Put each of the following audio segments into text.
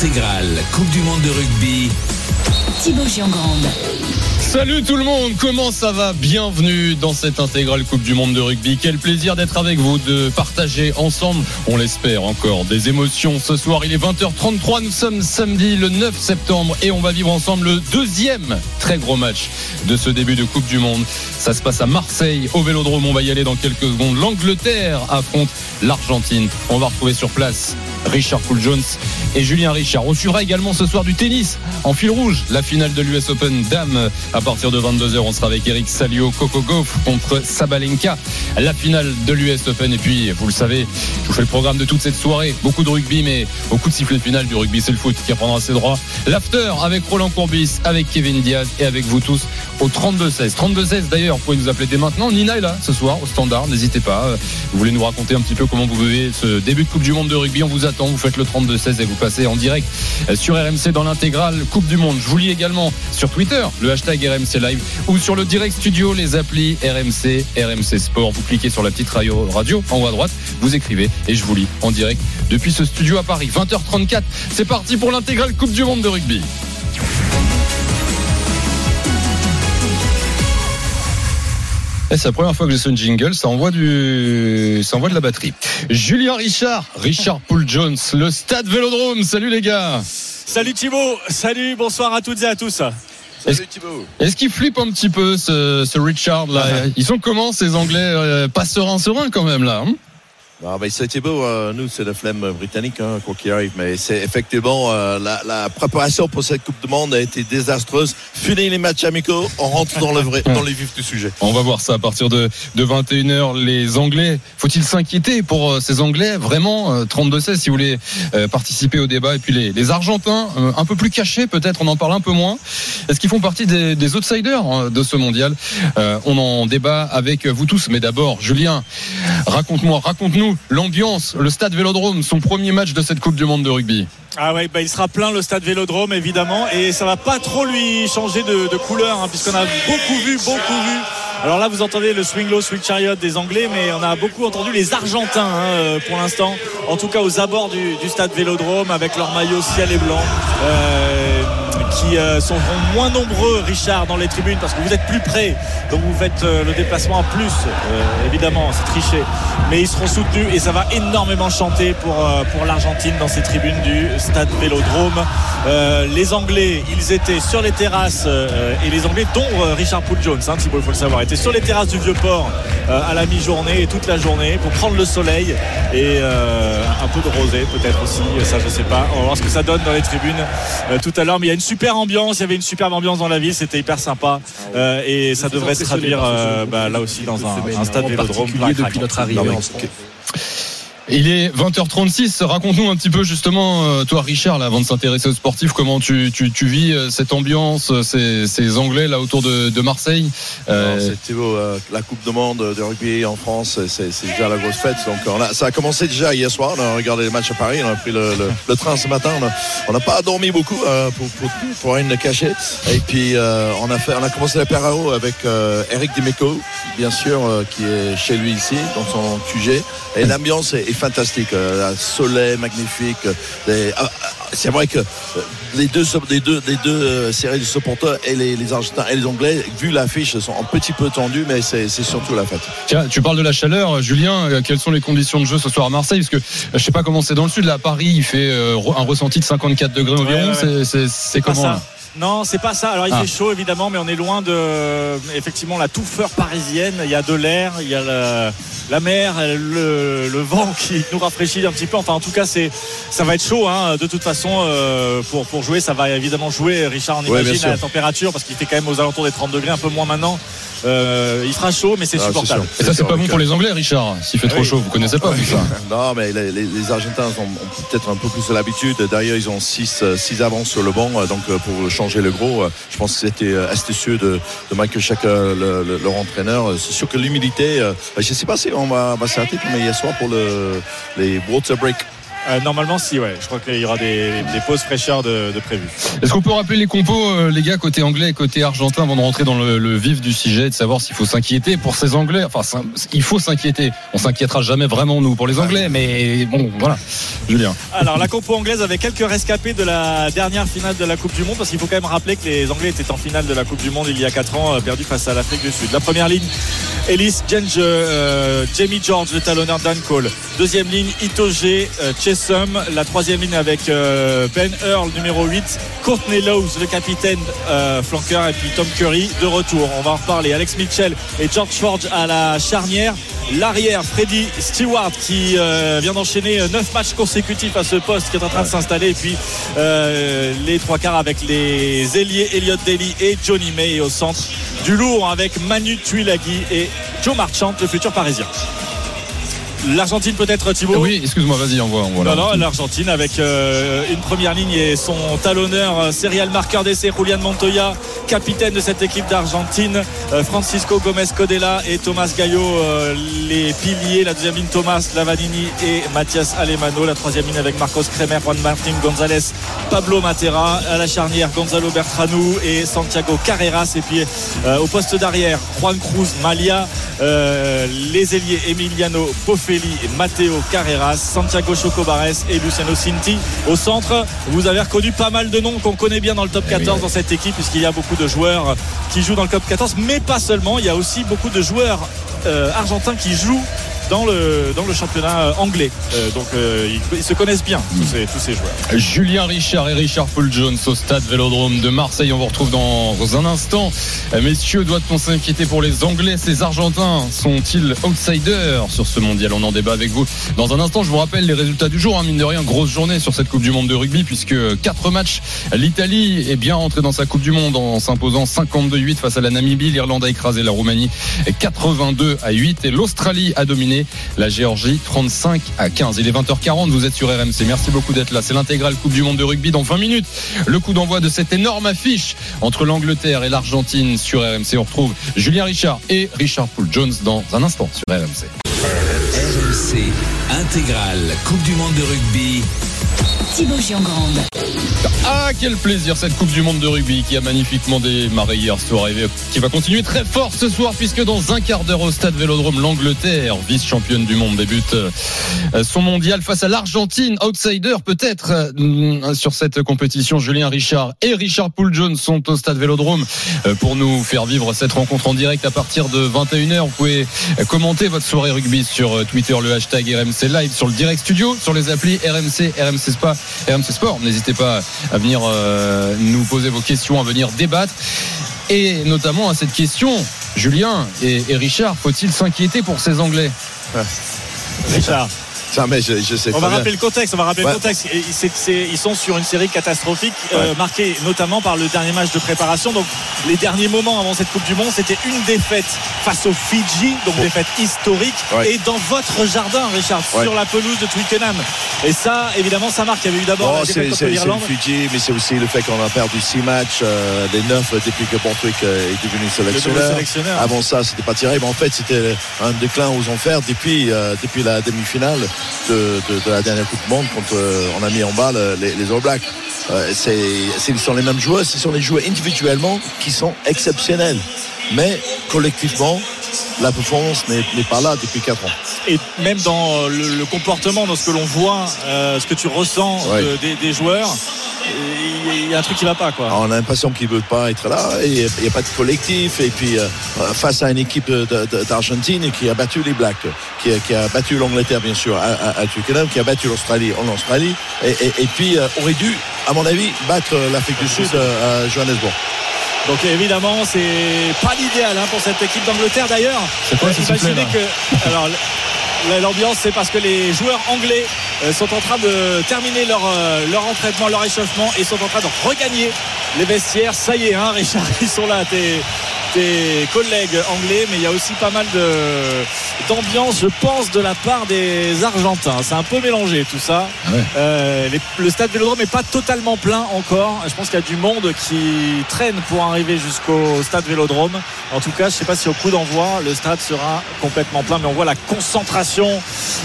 Intégrale Coupe du Monde de rugby. Thibaut Giangrande. Salut tout le monde, comment ça va? Bienvenue dans cette intégrale Coupe du Monde de rugby. Quel plaisir d'être avec vous, de partager ensemble, on l'espère encore, des émotions. Ce soir, il est 20h33, nous sommes samedi le 9 septembre et on va vivre ensemble le deuxième très gros match de ce début de Coupe du Monde. Ça se passe à Marseille, au Vélodrome, on va y aller dans quelques secondes. L'Angleterre affronte l'Argentine. On va retrouver sur place Richard Poul Jones et Julien Richard. On suivra également ce soir du tennis en fil rouge, la finale de l'US Open Dame à partir de 22h. On sera avec Eric Salio, Coco Gauff contre Sabalenka, la finale de l'US Open. Et puis, vous le savez, je vous fais le programme de toute cette soirée. Beaucoup de rugby, mais beaucoup de sifflets final du rugby. C'est le foot qui reprendra ses droits. L'after avec Roland Courbis, avec Kevin Diaz et avec vous tous au 32-16. 32-16 d'ailleurs, vous pouvez nous appeler dès maintenant. Nina est là ce soir au standard, n'hésitez pas. Vous voulez nous raconter un petit peu comment vous vivez ce début de Coupe du Monde de rugby. Attend, vous faites le 32-16 et vous passez en direct sur RMC dans l'intégrale Coupe du Monde. Je vous lis également sur Twitter le hashtag RMC Live ou sur le direct studio les applis RMC, RMC Sport. Vous cliquez sur la petite radio, radio en haut à droite, vous écrivez et je vous lis en direct depuis ce studio à Paris. 20h34, c'est parti pour l'intégrale Coupe du Monde de rugby. C'est la première fois que j'ai son jingle, ça envoie du, ça envoie de la batterie. Julien Richard, Richard Poul Jones, le Stade Vélodrome. Salut les gars. Salut Thibaut, salut, bonsoir à toutes et à tous. Salut Thibaut. Est-ce qu'il flippe un petit peu ce, ce Richard là Ils sont comment ces Anglais euh, Pas sereins, sereins quand même là. Hein? Ah, ben, c'est Thibaut, euh, nous c'est la flemme britannique hein, quoi qu'il arrive, mais c'est effectivement euh, la, préparation pour cette Coupe du Monde a été désastreuse. Finir les matchs amicaux, on rentre dans le vrai, dans les vifs du sujet. On va voir ça à partir de, de 21h. Les Anglais, faut-il s'inquiéter pour euh, ces Anglais? Vraiment, 32-16 si vous voulez participer au débat. Et puis les, les Argentins, un peu plus cachés peut-être, on en parle un peu moins. Est-ce qu'ils font partie des, outsiders hein, de ce mondial? On en débat avec vous tous. Mais d'abord, Julien, raconte-moi, raconte-nous l'ambiance, le stade Vélodrome, son premier match de cette Coupe du Monde de rugby. Ah ouais, bah il sera plein le stade Vélodrome évidemment et ça va pas trop lui changer de, couleur hein, puisqu'on a beaucoup vu, beaucoup vu. Alors là vous entendez le swing low, swing chariot des Anglais mais on a beaucoup entendu les Argentins hein, euh, pour l'instant, en tout cas aux abords du, du, stade Vélodrome avec leur maillot ciel et blanc. Euh, qui euh, sont moins nombreux, Richard, dans les tribunes parce que vous êtes plus près. Donc vous faites euh, le déplacement en plus. Euh, évidemment, c'est triché. Mais ils seront soutenus et ça va énormément chanter pour, pour l'Argentine dans ces tribunes du stade Vélodrome. les Anglais, ils étaient sur les terrasses et les Anglais, dont Richard Poole Jones, hein, il faut le savoir, étaient sur les terrasses du Vieux-Port à la mi-journée et toute la journée pour prendre le soleil et un peu de rosé peut-être aussi. Ça, je sais pas. On va voir ce que ça donne dans les tribunes tout à l'heure. Mais il y a une super ambiance, il y avait une superbe ambiance dans la ville, c'était hyper sympa. Euh, et ça devrait se traduire euh, bah, là aussi dans un, un stade vélodrome depuis notre arrivée. Il est 20h36. Raconte-nous un petit peu justement, euh, toi Richard, avant de s'intéresser aux sportifs, comment tu, vis euh, cette ambiance, euh, ces, Anglais là autour de, de Marseille. Euh, la Coupe du Monde de rugby en France, c'est déjà la grosse fête. Donc on ça a commencé déjà hier soir. On a regardé les matchs à Paris, on a pris le, train ce matin. On n'a pas dormi beaucoup pour, pour, pour, de cacher. Et puis on a fait, on a commencé avec Eric Dimeco, bien sûr, qui est chez lui ici, dans son QG. Et l'ambiance est fantastique. Euh, soleil magnifique. Les, ah, c'est vrai que les deux, les deux, les deux séries de supporters et les, les, Argentins et les Anglais, vu l'affiche, sont un petit peu tendus, mais c'est, c'est surtout la fête. Tiens, tu parles de la chaleur, Julien. Quelles sont les conditions de jeu ce soir à Marseille? Parce que je sais pas comment c'est dans le sud. Là, à Paris, il fait un ressenti de 54 degrés environ. Ouais, ouais. C'est, c'est, c'est comment là? Non, c'est pas ça. Alors il ah. fait chaud évidemment, mais on est loin de effectivement la touffeur parisienne. Il y a de l'air, il y a la, la mer, le, le, vent qui nous rafraîchit un petit peu. Enfin, en tout cas, c'est ça va être chaud. Hein. De toute façon, euh, pour pour jouer, ça va évidemment jouer. Richard, on imagine ouais, à la température parce qu'il fait quand même aux alentours des 30 degrés, un peu moins maintenant. Euh, il fera chaud, mais c'est ah, supportable. Et ça, c'est pas bon pour les Anglais, Richard. S'il fait trop chaud, vous connaissez pas ça. Non, mais les, les, les Argentins ont, ont peut-être un peu plus de l'habitude. D'ailleurs, ils ont 6 six avances sur le banc, donc pour changer le gros, je pense que c'était astucieux de, de Michael Chaka, le, le, leur entraîneur. C'est sûr que l'humidité, je sais pas si on va, va s'arrêter, mais hier soir pour le, les water break Euh, normalement, si, ouais. Je crois qu'il y aura des, des pauses fraîcheurs de, de prévues. Est-ce qu'on peut rappeler les compos, euh, les gars, côté anglais et côté argentin, avant de rentrer dans le, le vif du sujet, de savoir s'il faut s'inquiéter pour ces Anglais? Enfin, il faut s'inquiéter. On s'inquiétera jamais vraiment, nous, pour les Anglais, mais bon, voilà. Julien. Alors, la compo anglaise avait quelques rescapés de la dernière finale de la Coupe du Monde, parce qu'il faut quand même rappeler que les Anglais étaient en finale de la Coupe du Monde il y a 4 ans, euh, perdu face à l'Afrique du Sud. La première ligne, Ellis Genge, euh, Jamie George, le talonneur Dan Cole. Deuxième ligne, Itoge, euh, Chessum. La troisième ligne avec euh, Ben Earl, numéro 8. Courtney Lowes, le capitaine euh, flanqueur. Et puis Tom Curry, de retour. On va en reparler. Alex Mitchell et George Forge à la charnière. L'arrière, Freddy Stewart, qui euh, vient d'enchaîner 9 matchs consécutifs à ce poste, qui est en train de s'installer. Et puis euh, les trois quarts avec les ailiers Elliott Daly et Johnny May. Et au centre du lourd avec Manu Tuilagi et Joe Marchant, le futur parisien. L'Argentine peut-être Thibaut Oui, excuse-moi, vas-y, envoie. envoie non, non, l'Argentine avec euh, une première ligne et son talonneur, euh, serial marqueur d'essai, Julian Montoya, capitaine de cette équipe d'Argentine, euh, Francisco Gomez Codella et Thomas Gaillot, euh, les piliers. La deuxième ligne, Thomas Lavanini et Mathias Alemano. La troisième ligne avec Marcos Kremer, Juan Martin González, Pablo Matera. À la charnière, Gonzalo Bertranou et Santiago Carreras. Et puis euh, au poste d'arrière, Juan Cruz, Malia, euh, les ailiers Emiliano Matteo Carreras, Santiago Chocobares et Luciano Cinti. Au centre, vous avez reconnu pas mal de noms qu'on connaît bien dans le top 14 dans cette équipe, puisqu'il y a beaucoup de joueurs qui jouent dans le top 14, mais pas seulement. Il y a aussi beaucoup de joueurs euh, argentins qui jouent dans le, dans le championnat euh, anglais. Euh, donc euh, ils, se connaissent bien, tous ces, joueurs. Julien Richard et Richard Paul Jones au stade Vélodrome de Marseille. On vous retrouve dans un instant. Messieurs, doit-on s'inquiéter pour les Anglais? Ces Argentins sont-ils outsiders sur ce mondial? On en débat avec vous. Dans un instant, je vous rappelle les résultats du jour. hein, mine de rien, grosse journée sur cette Coupe du Monde de rugby puisque quatre matchs. L'Italie est bien rentrée dans sa Coupe du Monde en s'imposant 52-8 face à la Namibie. L'Irlande a écrasé la Roumanie 82 à 8 et l'Australie a dominé la Géorgie 35 à 15. Il est 20h40, vous êtes sur RMC. Merci beaucoup d'être là. C'est l'intégrale Coupe du Monde de rugby dans 20 minutes. Le coup d'envoi de cette énorme affiche entre l'Angleterre et l'Argentine sur RMC. On retrouve Julien Richard et Richard Poul Jones dans un instant sur RMC. RMC intégrale Coupe du monde de rugby. Thibaut Giangrande. Ah, quel plaisir cette Coupe du Monde de rugby qui a magnifiquement démarré hier soir et qui va continuer très fort ce soir puisque dans un quart d'heure au stade Vélodrome, l'Angleterre, vice-championne du monde, débute euh, son mondial face à l'Argentine, outsider peut-être euh, sur cette compétition. Julien Richard et Richard Poul Jones sont au stade Vélodrome euh, pour nous faire vivre cette rencontre en direct à partir de 21h. Vous pouvez commenter votre soirée rugby sur Twitter, le hashtag RMC Live, sur le direct studio, sur les applis RMC, RMC Spa, RMC Sport. N'hésitez pas à venir euh, nous poser vos questions, à venir débattre. Et notamment à cette question, Julien et, et Richard, faut-il s'inquiéter pour ces Anglais? Richard. Ça, mais je, je sais On va bien. rappeler le contexte. On va rappeler Ouais. le contexte. Et c'est- c'est- ils sont sur une série catastrophique, euh, marquée notamment par le dernier match de préparation. Donc, les derniers moments avant cette Coupe du Monde, c'était une défaite face aux Fidji, donc Ouais. défaite historique, Ouais. et dans votre jardin, Richard, sur la pelouse de Twickenham. Et ça, évidemment, ça marque. Il y avait eu d'abord Oh, la défaite contre l'Irlande. Fidji, mais c'est aussi le fait qu'on a perdu six matchs, euh, les neuf depuis que Borthwick euh, est devenu sélectionneur. sélectionneur. Avant ça, c'était pas terrible. En fait, c'était un déclin aux enfers depuis, euh, depuis la demi-finale de, de- de la dernière Coupe du Monde quand euh, on a mis en bas le- les, les All Blacks. Euh, c'est, ce sont les mêmes joueurs, ce sont les joueurs individuellement qui sont exceptionnels. Mais collectivement, la performance n'est, n'est pas là depuis 4 ans. et même dans le, le comportement, dans ce que l'on voit, euh, ce que tu ressens Ouais. de- des, des joueurs, il y a un truc qui va pas quoi. On a l'impression qu'ils ne veulent pas être là. et Il n'y a pas de collectif. Et puis, euh, face à une équipe d'Argentine qui a battu les Blacks, qui a, qui a battu l'Angleterre, bien sûr, à, à, à Twickenham, qui a battu l'Australie en Australie, et, et- et puis euh, aurait dû, à mon avis, battre l'Afrique du Sud euh, à Johannesburg. Donc évidemment, c'est pas l'idéal hein, pour cette équipe d'Angleterre. D'ailleurs, C'est quoi imaginez que alors l'ambiance, c'est parce que les joueurs anglais euh, sont en train de terminer leur euh, leur entraînement, leur échauffement et sont en train de regagner les vestiaires. Ça y est, hein, Richard, ils sont là. T'es tes collègues anglais, mais il y a aussi pas mal d'ambiance, je pense, de la part des Argentins. C'est un peu mélangé tout ça. Ah ouais. Euh, les- le stade Vélodrome n'est pas totalement plein encore. Je pense qu'il y a du monde qui traîne pour arriver jusqu'au stade Vélodrome. En tout cas, je ne sais pas si au coup d'envoi, le stade sera complètement plein, mais on voit la concentration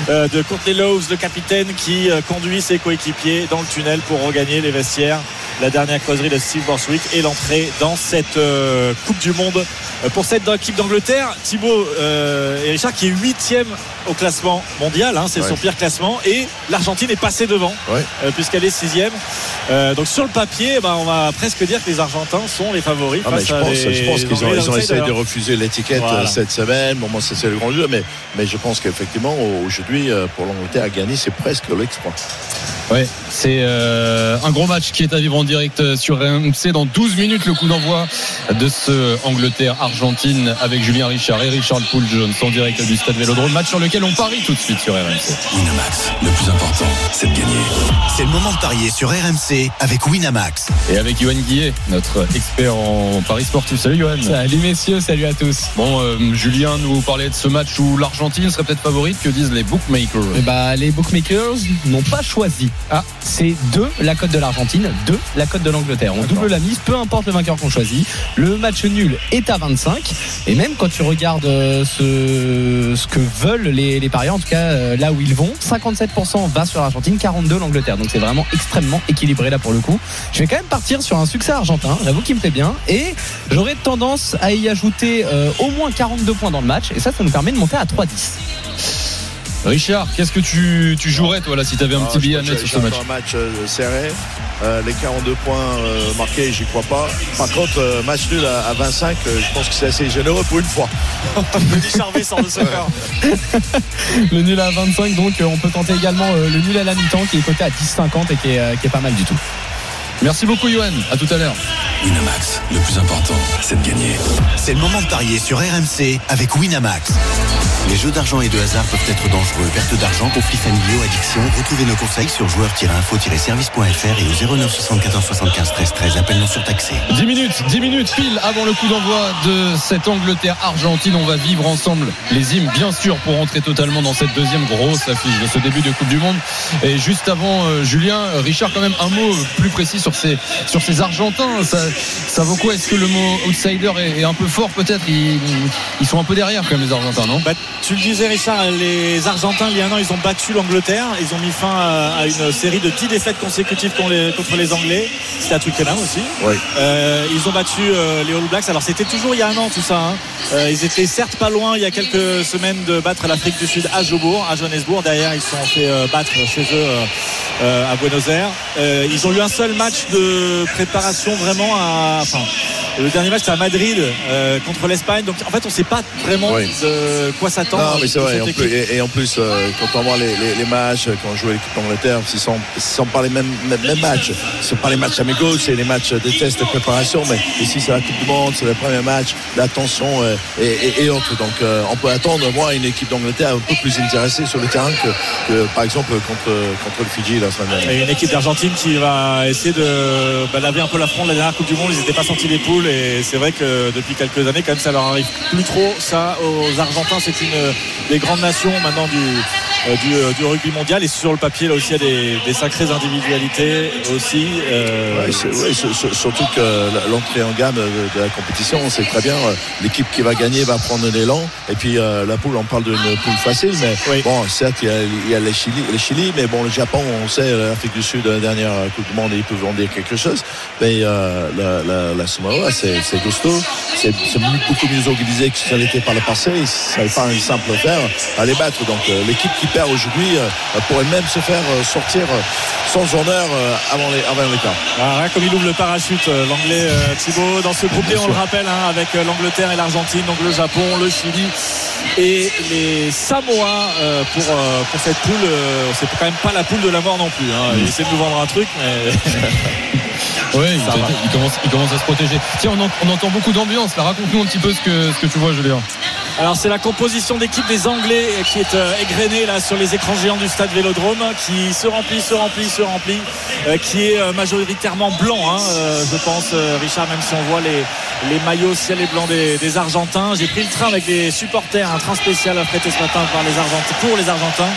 euh, de Courtney Lowe's, le capitaine, qui euh, conduit ses coéquipiers dans le tunnel pour regagner les vestiaires. La dernière causerie de Steve Borswick et l'entrée dans cette Coupe du Monde euh, pour cette équipe d'Angleterre. Thibaut euh, et Richard qui est huitième au classement mondial, hein, c'est Ouais. son pire classement, et l'Argentine est passée devant Ouais. euh, puisqu'elle est sixième. Euh, donc sur le papier, eh ben, on va presque dire que les Argentins sont les favoris. Ah, face je à pense, les- je pense qu'ils ont, Anglais ils ont essayé de refuser l'étiquette Voilà. cette semaine. Bon, moi, c'est le grand jeu, mais, mais je pense qu'effectivement, aujourd'hui, pour l'Angleterre à gagner, c'est presque l'exploit. Ouais, c'est euh, un gros match qui est à vivre en direct euh, sur RMC dans 12 minutes le coup d'envoi de ce Angleterre-Argentine avec Julien Richard et Richard Poul Jones en direct du stade Vélodrome match sur lequel on parie tout de suite sur RMC. Winamax, le plus important, c'est de gagner. C'est le moment de parier sur RMC avec Winamax. Et avec Johan Guillet, notre expert en paris sportif. Salut Johan. Salut messieurs, salut à tous. Bon, euh, Julien nous parlait de ce match où l'Argentine serait peut-être favorite. Que disent les bookmakers? Eh bah, les bookmakers n'ont pas choisi. Ah, c'est deux la cote de l'Argentine, deux la cote de l'Angleterre. On double la mise, peu importe le vainqueur qu'on choisit. Le match nul est à 25. Et même quand tu regardes euh, ce, ce que veulent les, les parieurs, en tout cas euh, là où ils vont, 57% va sur l'Argentine, 42 l'Angleterre. Donc c'est vraiment extrêmement équilibré là pour le coup. Je vais quand même partir sur un succès argentin, j'avoue qu'il me plaît bien. Et j'aurais tendance à y ajouter euh, au moins 42 points dans le match. Et ça, ça nous permet de monter à 3-10. Richard, qu'est-ce que tu, tu jouerais toi là si tu avais un Ah, petit billet à mettre sur ce match un match euh, serré. Euh, les 42 points euh, marqués, j'y crois pas. Par contre, euh, match nul à, à 25, euh, je pense que c'est assez généreux pour une fois. Charvet sort de. Le nul à 25, donc euh, on peut tenter également euh, le nul à la mi-temps qui est coté à 10,50 et qui est, euh, qui est pas mal du tout. Merci beaucoup Johan, à tout à l'heure. Winamax, le plus important, c'est de gagner. C'est le moment de parier sur RMC avec Winamax. Les jeux d'argent et de hasard peuvent être dangereux. Perte d'argent, conflits familiaux, addiction. Retrouvez nos conseils sur joueurs-info-service.fr et au 09 74 75 13 13. Appel non surtaxé. 10 minutes, 10 minutes pile avant le coup d'envoi de cette Angleterre-Argentine. On va vivre ensemble les hymnes, bien sûr, pour entrer totalement dans cette deuxième grosse affiche de ce début de Coupe du Monde. Et juste avant, euh, Julien, euh, Richard, quand même un mot plus précis sur ces, sur ces Argentins. Ça, ça vaut quoi? Est-ce que le mot outsider est, est un peu fort peut-être? Ils, ils sont un peu derrière quand même les Argentins, non? Bah, tu le disais Richard, les Argentins il y a un an ils ont battu l'Angleterre, ils ont mis fin à, à une série de 10 défaites consécutives contre les, contre les Anglais, c'était à Twickenham aussi. Oui. Euh, ils ont battu euh, les All Blacks, alors c'était toujours il y a un an tout ça. hein. Euh, ils étaient certes pas loin il y a quelques semaines de battre l'Afrique du Sud à Jobourg, à Johannesburg, derrière ils se sont fait euh, battre chez eux euh, euh, à Buenos Aires. Euh, ils ont eu un seul match de préparation vraiment à... Enfin, le dernier match c'était à Madrid euh, contre l'Espagne, donc en fait on sait pas vraiment Oui. de quoi s'attendre. De et, et en plus, euh, quand on voit les, les- les matchs, quand on joue l'équipe d'Angleterre, ce sont, sont pas les mêmes, mêmes, matchs. Ce sont pas les matchs amicaux, c'est les matchs des tests de préparation. Mais ici, c'est la Coupe du Monde, c'est le premier match, la tension euh, et, et- et autres. Donc, on peut attendre, moi, une équipe d'Angleterre un peu plus intéressée sur le terrain que, que, par exemple, contre, contre le Fidji la semaine dernière. Et une équipe d'Argentine qui va essayer de bah, laver un peu la fronde de la dernière Coupe du Monde. Ils n'étaient pas sortis des poules et c'est vrai que depuis quelques années, quand même, ça leur arrive plus trop. Ça, aux Argentins, c'est une des grandes nations maintenant du, euh, du, euh, du rugby mondial. Et sur le papier, là aussi, il y a des, des sacrées individualités aussi. Euh, Ouais, ouais, surtout que l'entrée en gamme de, de la compétition, on sait très bien, euh, l'équipe qui va gagner va prendre l'élan. Et puis euh, la poule, on parle d'une poule facile, mais Oui. bon, certes, il y a, il y a les, Chili, les Chili, mais bon, le Japon, on sait, l'Afrique du Sud, la dernière Coupe du Monde, ils peuvent en dire quelque chose. Mais euh, la, la, la Samoa, c'est costaud, c'est beaucoup mieux organisé que ça l'était par le passé. Ça n'est pas une simple affaire à les battre. Donc euh, l'équipe qui perd aujourd'hui euh, pourrait même se faire euh, sortir euh, sans honneur avant les, avant les quarts. Ah, comme il ouvre le parachute, l'anglais Thibaut. Dans ce groupe D, on le rappelle, hein, avec l'Angleterre et l'Argentine, donc le Japon, le Chili et les Samoa euh, pour, euh, pour cette poule. euh, c'est quand même pas la poule de la mort non plus. Hein. Il essaie de nous vendre un truc, mais Oui, il, commence, il commence à se protéger. Tiens, on, en- on entend beaucoup d'ambiance. Là, raconte-nous un petit peu ce que, ce que tu vois, Julien. Alors c'est la composition d'équipe des Anglais qui est euh, égrenée là sur les écrans géants du stade Vélodrome qui se remplit, se remplit, se remplit, euh, qui est euh, majoritairement blanc, hein, euh, je pense, euh, Richard, même si on voit les, les maillots ciel et blanc des, des Argentins. J'ai pris le train avec des supporters, un train spécial affrété ce matin par les Argentins, pour les Argentins.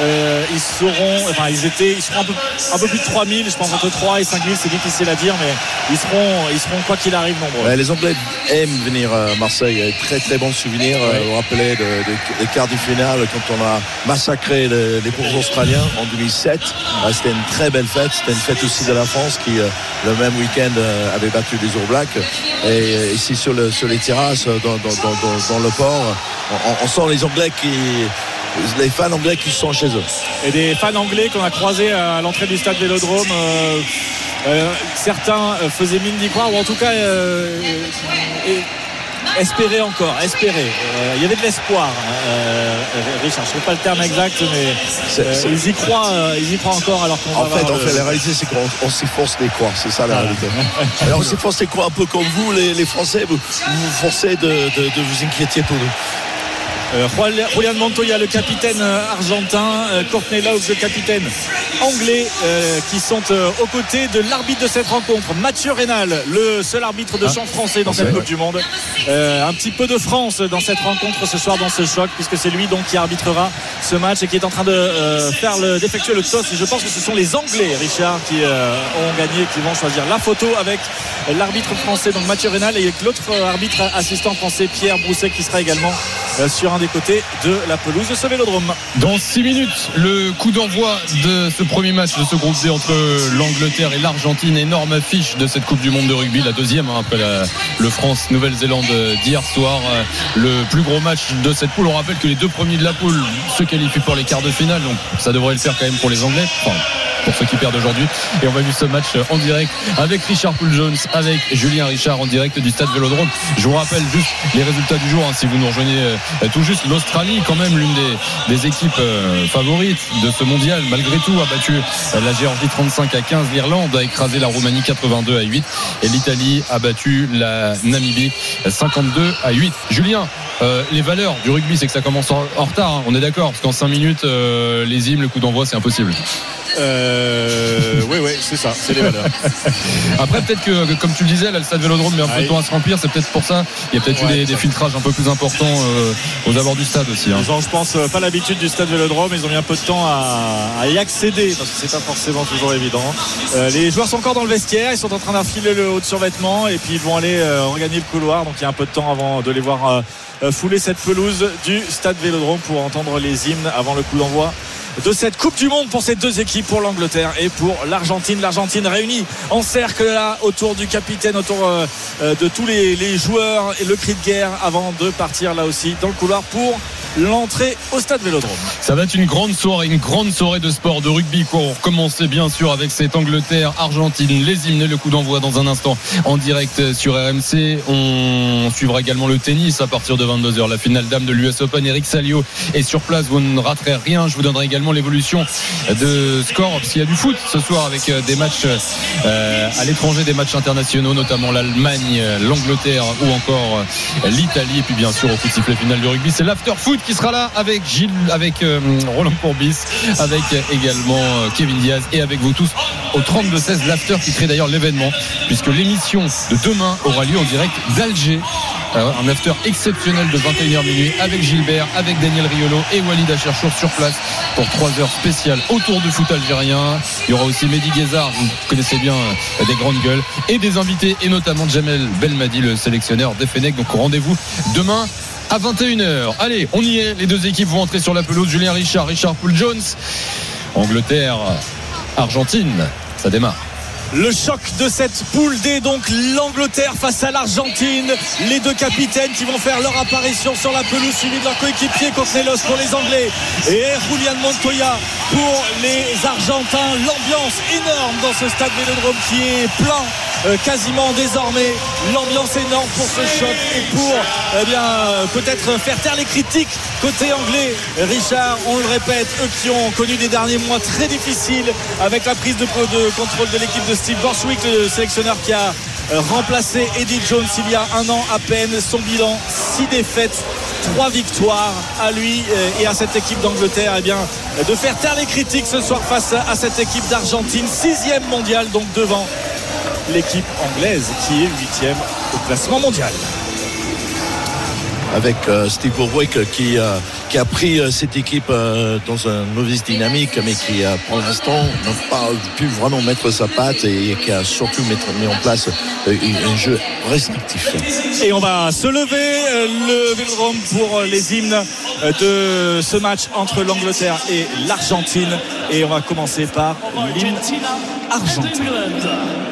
Euh, ils seront, enfin ils étaient, ils seront un peu, un peu plus de 3000, je pense entre 3 et 5000, c'est difficile à dire, mais ils seront, ils seront quoi qu'il arrive nombreux. Les Anglais aiment venir à Marseille. Très très bons souvenirs. Euh, Vous vous rappelez de- de- des quarts du finale quand on a massacré le- les courses australiens en 2007. Ouais, C'était une très belle fête. C'était une fête aussi de la France qui, euh, le même week-end, euh, avait battu les All Blacks. Et euh, ici sur, le- sur les terrasses, euh, dans, dans- dans- dans- dans le port, on, on sent les Anglais qui. Les fans anglais qui sont chez eux. et des fans anglais qu'on a croisés à l'entrée du stade Vélodrome. euh, euh, certains euh, faisaient mine d'y croire, ou en tout cas euh, et- espéraient encore, espéraient. Euh, Il y avait de l'espoir, euh, Richard. Je ne sais pas le terme exact, mais euh, ils y croient, euh, ils y croient encore alors qu'on En fait, en fait, la réalité, c'est qu'on on s'efforce d'y croire. C'est ça la réalité. Alors, on s'efforce d'y croire un peu comme vous, les, les Français. Vous vous, vous forcez de, de- de vous inquiéter pour nous. Euh, Julian Montoya, le capitaine euh, argentin, euh, Courtney Laux, le capitaine anglais, qui sont aux côtés de l'arbitre de cette rencontre, Mathieu Rénal, le seul arbitre de champ français dans cette. Coupe du Monde. Un petit peu de France dans cette rencontre ce soir, dans ce choc, puisque c'est lui donc qui arbitrera ce match et qui est en train de faire le, d'effectuer le toss. Et je pense que ce sont les Anglais, Richard, qui ont gagné, qui vont choisir la photo avec l'arbitre français, donc Mathieu Rénal, et avec l'autre arbitre assistant français, Pierre Brousset, qui sera également sur un des côtés de la pelouse de ce vélodrome. Dans 6 minutes, le coup d'envoi de ce premier match de ce groupe D entre l'Angleterre et l'Argentine. Énorme affiche de cette Coupe du Monde de rugby, la deuxième hein, après le France-Nouvelle-Zélande d'hier soir. Euh, Le plus gros match de cette poule. On rappelle que les deux premiers de la poule se qualifient pour les quarts de finale, donc ça devrait le faire quand même pour les Anglais. Pour ceux qui perdent aujourd'hui. Et on va vivre ce match en direct avec Richard Poul Jones, avec Julien Richard en direct du stade Vélodrome. Je vous rappelle juste les résultats du jour, hein, si vous nous rejoignez euh, tout juste. L'Australie, quand même, l'une des, équipes euh, favorites de ce mondial, malgré tout, a battu euh, la Géorgie 35 à 15. L'Irlande a écrasé la Roumanie 82 à 8. Et l'Italie a battu la Namibie 52 à 8. Julien, les valeurs du rugby, c'est que ça commence en, retard. hein. On est d'accord, parce qu'en 5 minutes, les hymnes, le coup d'envoi, c'est impossible. Euh, oui, oui, c'est ça, c'est les valeurs. Après, peut-être que, comme tu le disais, là, le stade Vélodrome met un peu de temps à se remplir. C'est peut-être pour ça. Il y a peut-être Ouais, eu des, filtrages un peu plus importants euh, aux abords du stade aussi. hein. Ils ont, je pense, euh, pas l'habitude du stade Vélodrome. Ils ont mis un peu de temps à, à y accéder parce que c'est pas forcément toujours évident. Euh, les joueurs sont encore dans le vestiaire. Ils sont en train d'enfiler le haut de survêtement et puis ils vont aller euh, regagner le couloir. Donc il y a un peu de temps avant de les voir fouler cette pelouse du stade Vélodrome pour entendre les hymnes avant le coup d'envoi de cette Coupe du Monde pour ces deux équipes, pour l'Angleterre et pour l'Argentine. L'Argentine réunie en cercle là autour du capitaine, autour euh, euh, de tous les, joueurs et le cri de guerre avant de partir là aussi dans le couloir pour l'entrée au stade Vélodrome. Ça va être une grande soirée, une grande soirée de sport, de rugby. Quoi. On recommencer bien sûr avec cette Angleterre, Argentine, les hymnes et le coup d'envoi dans un instant en direct sur RMC. On suivra également le tennis à partir de 22h. La finale dame de l'US Open, Eric Salio est sur place. Vous ne raterez rien. Je vous donnerai également l'évolution de score parce qu'il y a du foot ce soir avec euh, des matchs euh, à l'étranger, des matchs internationaux, notamment l'Allemagne, l'Angleterre ou encore euh, l'Italie. Et puis bien sûr au coup de sifflet final du rugby, c'est l'after foot qui sera là avec Gilles, avec Roland Courbis, avec également Kevin Diaz et avec vous tous au 32-16 l'after qui crée d'ailleurs l'événement puisque l'émission de demain aura lieu en direct d'Alger. Euh, un after exceptionnel de 21h minuit avec Gilbert, avec Daniel Riolo et Walid Acherchour sur place pour 3 heures spéciales autour du foot algérien. Il y aura aussi Mehdi Guézard, vous connaissez bien euh, des grandes gueules, et des invités, et notamment Jamel Belmadi, le sélectionneur des Fenech. Donc rendez-vous demain à 21h. Allez, on y est. Les deux équipes vont entrer sur la pelouse. Julien Richard, Richard Poul Jones. Angleterre, Argentine, ça démarre. Le choc de cette poule D, donc l'Angleterre face à l'Argentine. Les deux capitaines qui vont faire leur apparition sur la pelouse, suivis de leur coéquipier Courtnelos pour les Anglais et Julian Montoya pour les Argentins. L'ambiance énorme dans ce stade Vélodrome qui est plein euh, quasiment désormais. L'ambiance énorme pour ce choc et pour eh bien euh, peut-être faire taire les critiques côté anglais. Richard, on le répète, eux qui ont connu des derniers mois très difficiles avec la prise de, contrôle de l'équipe de Steve Borswick, le sélectionneur qui a euh, remplacé Eddie Jones il y a un an à peine. Son bilan, 6 défaites, 3 victoires à lui et à cette équipe d'Angleterre. Eh bien, de faire taire les critiques ce soir face à cette équipe d'Argentine, sixième mondial, donc devant l'équipe anglaise qui est huitième au classement mondial avec euh, Steve Borwick qui, euh, qui a pris euh, cette équipe dans une mauvaise dynamique mais qui pour l'instant n'a pas pu vraiment mettre sa patte et qui a surtout mis en place un jeu restrictif. Et on va se lever le Vélodrome pour les hymnes de ce match entre l'Angleterre et l'Argentine. Et on va commencer par l'hymne argentin.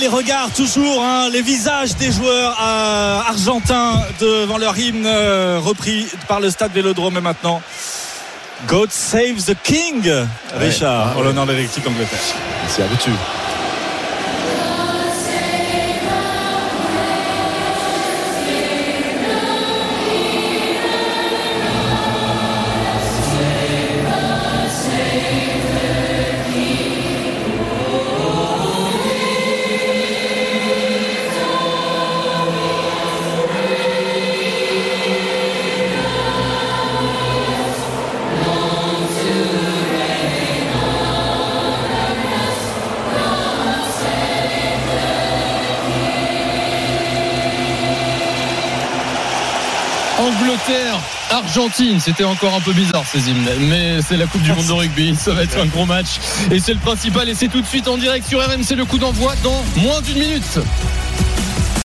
Les regards toujours, hein, les visages des joueurs euh, argentins devant leur hymne euh, repris par le stade Vélodrome et maintenant. God save the King, Richard, Ah, en ouais. l'honneur de l'équipe d'Angleterre. C'est habitué. C'était encore un peu bizarre ces hymnes, mais c'est la Coupe du Monde de rugby, ça va être un gros match. Et c'est le principal. Et c'est tout de suite en direct sur RMC le coup d'envoi dans moins d'une minute.